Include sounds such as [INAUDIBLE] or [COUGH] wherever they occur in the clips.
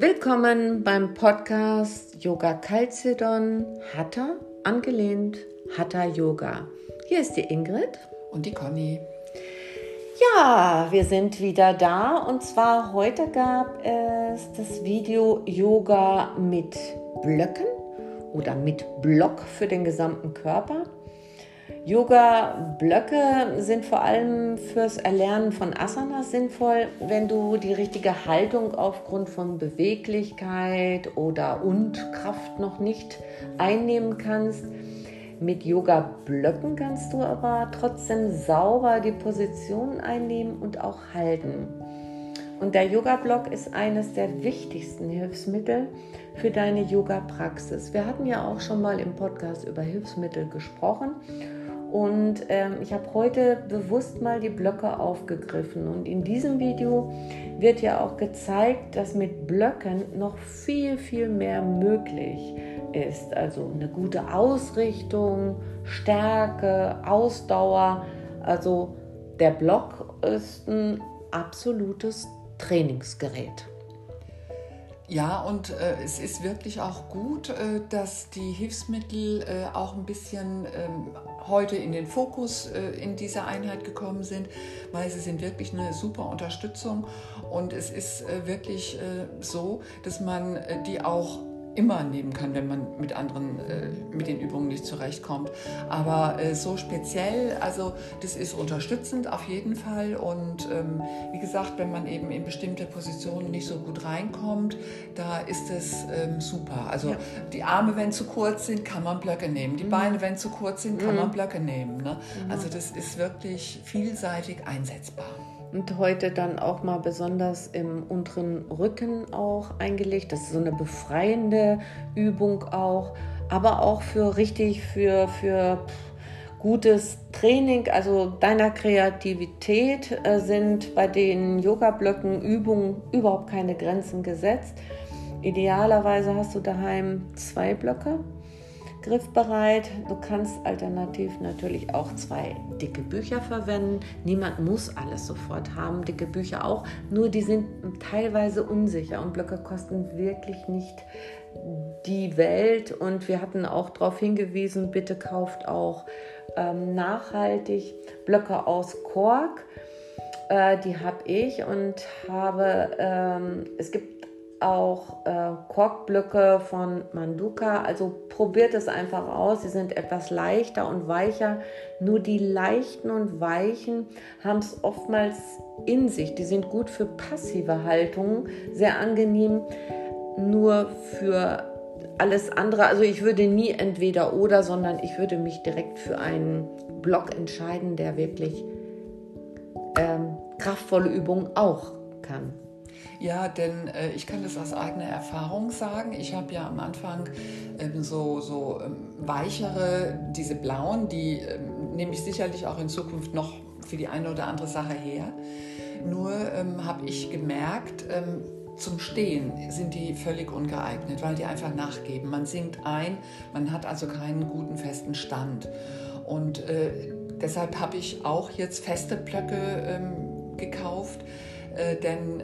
Willkommen beim Podcast Yoga Calcedon Hatha, angelehnt Hatha Yoga. Hier ist die Ingrid und die Conny. Ja, wir sind wieder da und zwar heute gab es das Video Yoga mit Blöcken oder mit Block für den gesamten Körper. Yoga-Blöcke sind vor allem fürs Erlernen von Asanas sinnvoll, wenn du die richtige Haltung aufgrund von Beweglichkeit oder und Kraft noch nicht einnehmen kannst. Mit Yoga-Blöcken kannst du aber trotzdem sauber die Position einnehmen und auch halten. Und der Yoga-Block ist eines der wichtigsten Hilfsmittel für deine Yoga-Praxis. Wir hatten ja auch schon mal im Podcast über Hilfsmittel gesprochen und ähm, ich habe heute bewusst mal die Blöcke aufgegriffen. Und in diesem Video wird ja auch gezeigt, dass mit Blöcken noch viel, viel mehr möglich ist. Also eine gute Ausrichtung, Stärke, Ausdauer. Also der Block ist ein absolutes Trainingsgerät. Ja, und äh, es ist wirklich auch gut, äh, dass die Hilfsmittel äh, auch ein bisschen ähm, heute in den Fokus äh, in dieser Einheit gekommen sind, weil sie sind wirklich eine super Unterstützung. Und es ist äh, wirklich äh, so, dass man die auch immer nehmen kann, wenn man mit anderen, äh, mit den Übungen nicht zurechtkommt. Aber äh, so speziell, also das ist unterstützend auf jeden Fall. Und ähm, wie gesagt, wenn man eben in bestimmte Positionen nicht so gut reinkommt, da ist es ähm, super. Also ja. die Arme, wenn zu kurz sind, kann man Blöcke nehmen. Die mhm. Beine, wenn zu kurz sind, kann mhm. man Blöcke nehmen. Ne? Mhm. Also das ist wirklich vielseitig einsetzbar und heute dann auch mal besonders im unteren Rücken auch eingelegt. Das ist so eine befreiende Übung auch, aber auch für richtig für, für gutes Training, also deiner Kreativität äh, sind bei den Yoga-Blöcken Übungen überhaupt keine Grenzen gesetzt. Idealerweise hast du daheim zwei Blöcke griffbereit. Du kannst alternativ natürlich auch zwei dicke Bücher verwenden. Niemand muss alles sofort haben, dicke Bücher auch, nur die sind teilweise unsicher und Blöcke kosten wirklich nicht die Welt. Und wir hatten auch darauf hingewiesen, bitte kauft auch ähm, nachhaltig Blöcke aus Kork. Äh, die habe ich und habe, ähm, es gibt auch äh, Korkblöcke von Manduka. Also probiert es einfach aus. Sie sind etwas leichter und weicher. Nur die leichten und weichen haben es oftmals in sich. Die sind gut für passive Haltungen, sehr angenehm. Nur für alles andere, also ich würde nie entweder oder, sondern ich würde mich direkt für einen Block entscheiden, der wirklich ähm, kraftvolle Übungen auch kann. Ja, denn äh, ich kann das aus eigener Erfahrung sagen. Ich habe ja am Anfang ähm, so, so ähm, weichere, diese blauen, die ähm, nehme ich sicherlich auch in Zukunft noch für die eine oder andere Sache her. Nur ähm, habe ich gemerkt, ähm, zum Stehen sind die völlig ungeeignet, weil die einfach nachgeben. Man sinkt ein, man hat also keinen guten festen Stand. Und äh, deshalb habe ich auch jetzt feste Blöcke ähm, gekauft, äh, denn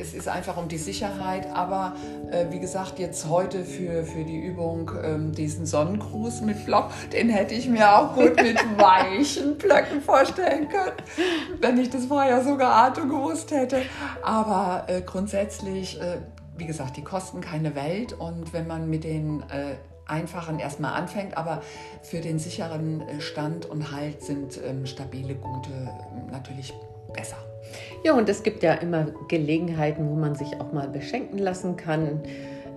es ist einfach um die Sicherheit. Aber äh, wie gesagt, jetzt heute für, für die Übung ähm, diesen Sonnengruß mit Block, den hätte ich mir auch gut mit [LAUGHS] weichen Blöcken vorstellen können, wenn ich das vorher so geahnt und gewusst hätte. Aber äh, grundsätzlich, äh, wie gesagt, die kosten keine Welt und wenn man mit den äh, einfachen erstmal anfängt, aber für den sicheren äh, Stand und Halt sind ähm, stabile, gute ähm, natürlich besser. Ja, und es gibt ja immer Gelegenheiten, wo man sich auch mal beschenken lassen kann.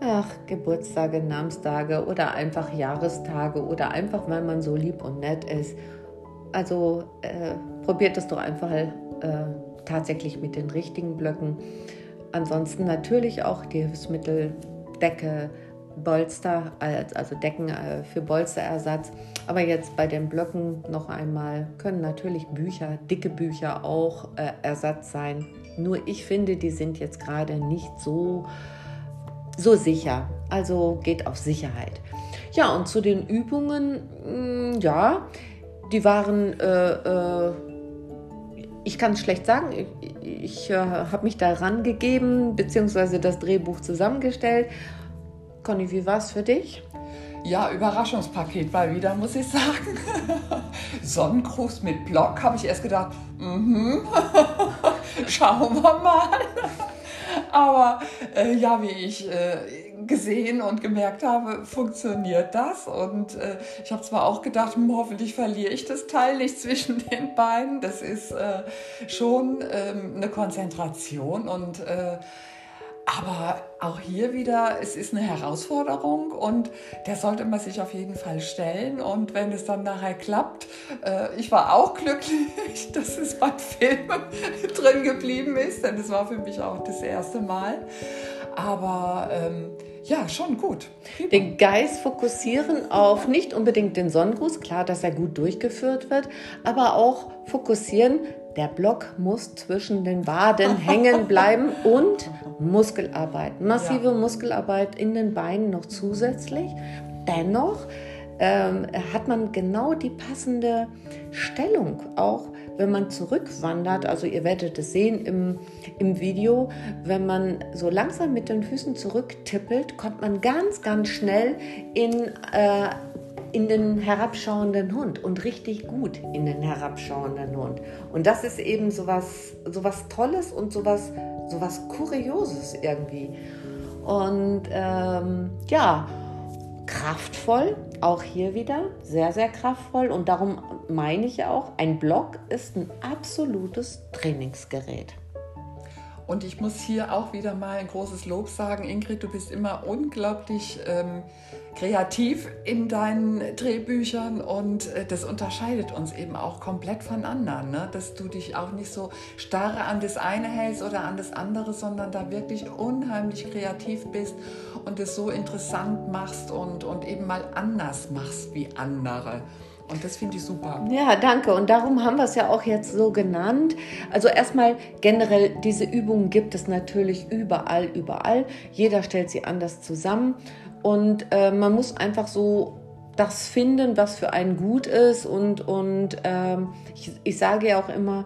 Ach, Geburtstage, Namenstage oder einfach Jahrestage oder einfach, weil man so lieb und nett ist. Also äh, probiert es doch einfach äh, tatsächlich mit den richtigen Blöcken. Ansonsten natürlich auch die Hilfsmittel, Decke, Bolster, also Decken äh, für Bolsterersatz. Aber jetzt bei den Blöcken noch einmal können natürlich Bücher, dicke Bücher auch äh, Ersatz sein. Nur ich finde, die sind jetzt gerade nicht so, so sicher. Also geht auf Sicherheit. Ja, und zu den Übungen, mh, mm, ja, die waren äh, äh, ich kann es schlecht sagen. Ich, ich äh, habe mich da rangegeben, beziehungsweise das Drehbuch zusammengestellt. Conny, wie war es für dich? Ja, Überraschungspaket mal wieder, muss ich sagen. [LAUGHS] Sonnengruß mit Block, habe ich erst gedacht, mhm. [LAUGHS] schauen wir mal. [LAUGHS] Aber äh, ja, wie ich äh, gesehen und gemerkt habe, funktioniert das. Und äh, ich habe zwar auch gedacht, hm, hoffentlich verliere ich das Teil nicht zwischen den Beinen. Das ist äh, schon ähm, eine Konzentration und äh, aber auch hier wieder, es ist eine Herausforderung und der sollte man sich auf jeden Fall stellen. Und wenn es dann nachher klappt, äh, ich war auch glücklich, [LAUGHS] dass es beim Film [LAUGHS] drin geblieben ist, denn es war für mich auch das erste Mal. Aber ähm, ja, schon gut. Den Geist fokussieren auf nicht unbedingt den Sonnengruß, klar, dass er gut durchgeführt wird, aber auch fokussieren, der Block muss zwischen den Waden [LAUGHS] hängen bleiben und Muskelarbeit. Massive ja. Muskelarbeit in den Beinen noch zusätzlich. Dennoch ähm, hat man genau die passende Stellung, auch wenn man zurückwandert. Also ihr werdet es sehen im, im Video, wenn man so langsam mit den Füßen zurücktippelt, kommt man ganz, ganz schnell in äh, in den herabschauenden Hund und richtig gut in den herabschauenden Hund. Und das ist eben sowas, sowas Tolles und sowas, sowas Kurioses irgendwie. Und ähm, ja, kraftvoll, auch hier wieder sehr, sehr kraftvoll. Und darum meine ich auch, ein Block ist ein absolutes Trainingsgerät. Und ich muss hier auch wieder mal ein großes Lob sagen. Ingrid, du bist immer unglaublich ähm, kreativ in deinen Drehbüchern und äh, das unterscheidet uns eben auch komplett von anderen, ne? dass du dich auch nicht so starre an das eine hältst oder an das andere, sondern da wirklich unheimlich kreativ bist und es so interessant machst und, und eben mal anders machst wie andere. Und das finde ich super. Ja, danke. Und darum haben wir es ja auch jetzt so genannt. Also erstmal generell, diese Übungen gibt es natürlich überall, überall. Jeder stellt sie anders zusammen. Und äh, man muss einfach so das finden, was für einen gut ist. Und, und ähm, ich, ich sage ja auch immer,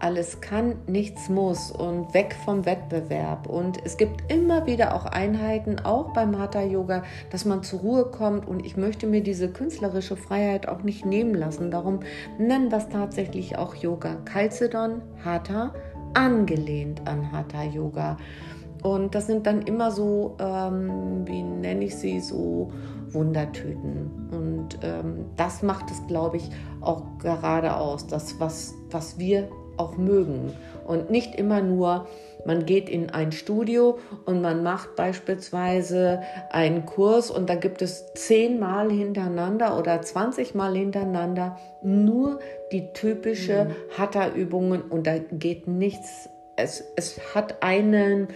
alles kann, nichts muss und weg vom Wettbewerb. Und es gibt immer wieder auch Einheiten, auch beim Hatha Yoga, dass man zur Ruhe kommt. Und ich möchte mir diese künstlerische Freiheit auch nicht nehmen lassen. Darum nennen wir es tatsächlich auch Yoga. Kalzedon, Hatha, angelehnt an Hatha Yoga. Und das sind dann immer so, ähm, wie nenne ich sie, so Wundertüten. Und ähm, das macht es, glaube ich, auch gerade aus, das, was, was wir auch mögen. Und nicht immer nur, man geht in ein Studio und man macht beispielsweise einen Kurs und da gibt es zehnmal hintereinander oder zwanzigmal hintereinander nur die typische mhm. Hatha-Übungen und da geht nichts es, es hat einen,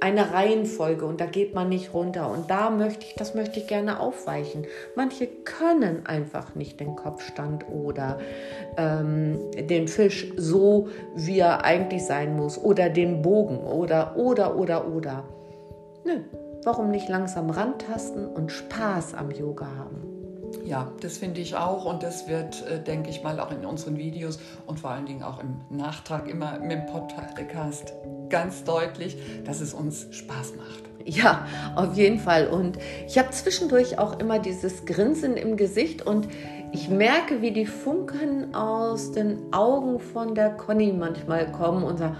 eine Reihenfolge und da geht man nicht runter. Und da möchte ich, das möchte ich gerne aufweichen. Manche können einfach nicht den Kopfstand oder ähm, den Fisch so, wie er eigentlich sein muss oder den Bogen oder, oder, oder, oder. Nö, warum nicht langsam rantasten und Spaß am Yoga haben? Ja, das finde ich auch und das wird, äh, denke ich mal, auch in unseren Videos und vor allen Dingen auch im Nachtrag immer mit dem Podcast ganz deutlich, dass es uns Spaß macht. Ja, auf jeden Fall. Und ich habe zwischendurch auch immer dieses Grinsen im Gesicht und ich merke, wie die Funken aus den Augen von der Conny manchmal kommen und sagen,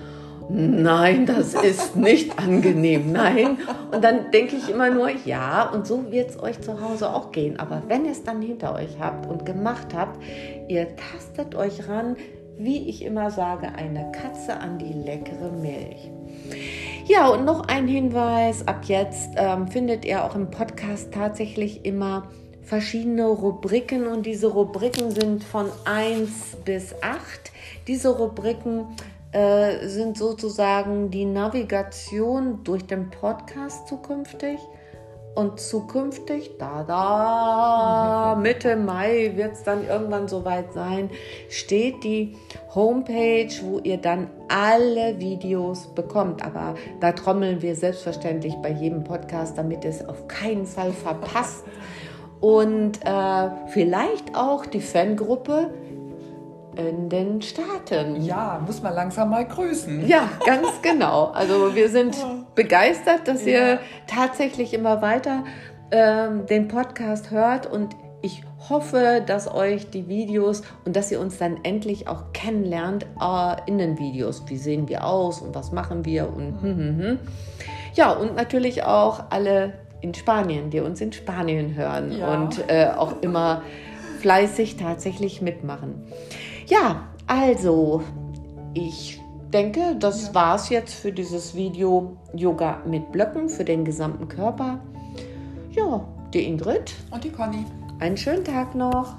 nein, das ist nicht angenehm, nein. Und dann denke ich immer nur, ja, und so wird es euch zu Hause auch gehen. Aber wenn ihr es dann hinter euch habt und gemacht habt, ihr tastet euch ran, wie ich immer sage, eine Katze an die leckere Milch. Ja, und noch ein Hinweis, ab jetzt ähm, findet ihr auch im Podcast tatsächlich immer verschiedene Rubriken und diese Rubriken sind von 1 bis 8. Diese Rubriken äh, sind sozusagen die Navigation durch den Podcast zukünftig. Und zukünftig, da, da, Mitte Mai wird es dann irgendwann soweit sein, steht die Homepage, wo ihr dann alle Videos bekommt. Aber da trommeln wir selbstverständlich bei jedem Podcast, damit es auf keinen Fall verpasst. Und äh, vielleicht auch die Fangruppe in den Staaten. Ja, muss man langsam mal grüßen. Ja, ganz genau. Also wir sind begeistert, dass ihr ja. tatsächlich immer weiter ähm, den Podcast hört und ich hoffe, dass euch die Videos und dass ihr uns dann endlich auch kennenlernt äh, in den Videos. Wie sehen wir aus und was machen wir und hm, hm, hm. ja und natürlich auch alle in Spanien, die uns in Spanien hören ja. und äh, auch immer fleißig tatsächlich mitmachen. Ja, also ich denke, das ja. war es jetzt für dieses Video Yoga mit Blöcken für den gesamten Körper. Ja, die Ingrid und die Conny. Einen schönen Tag noch.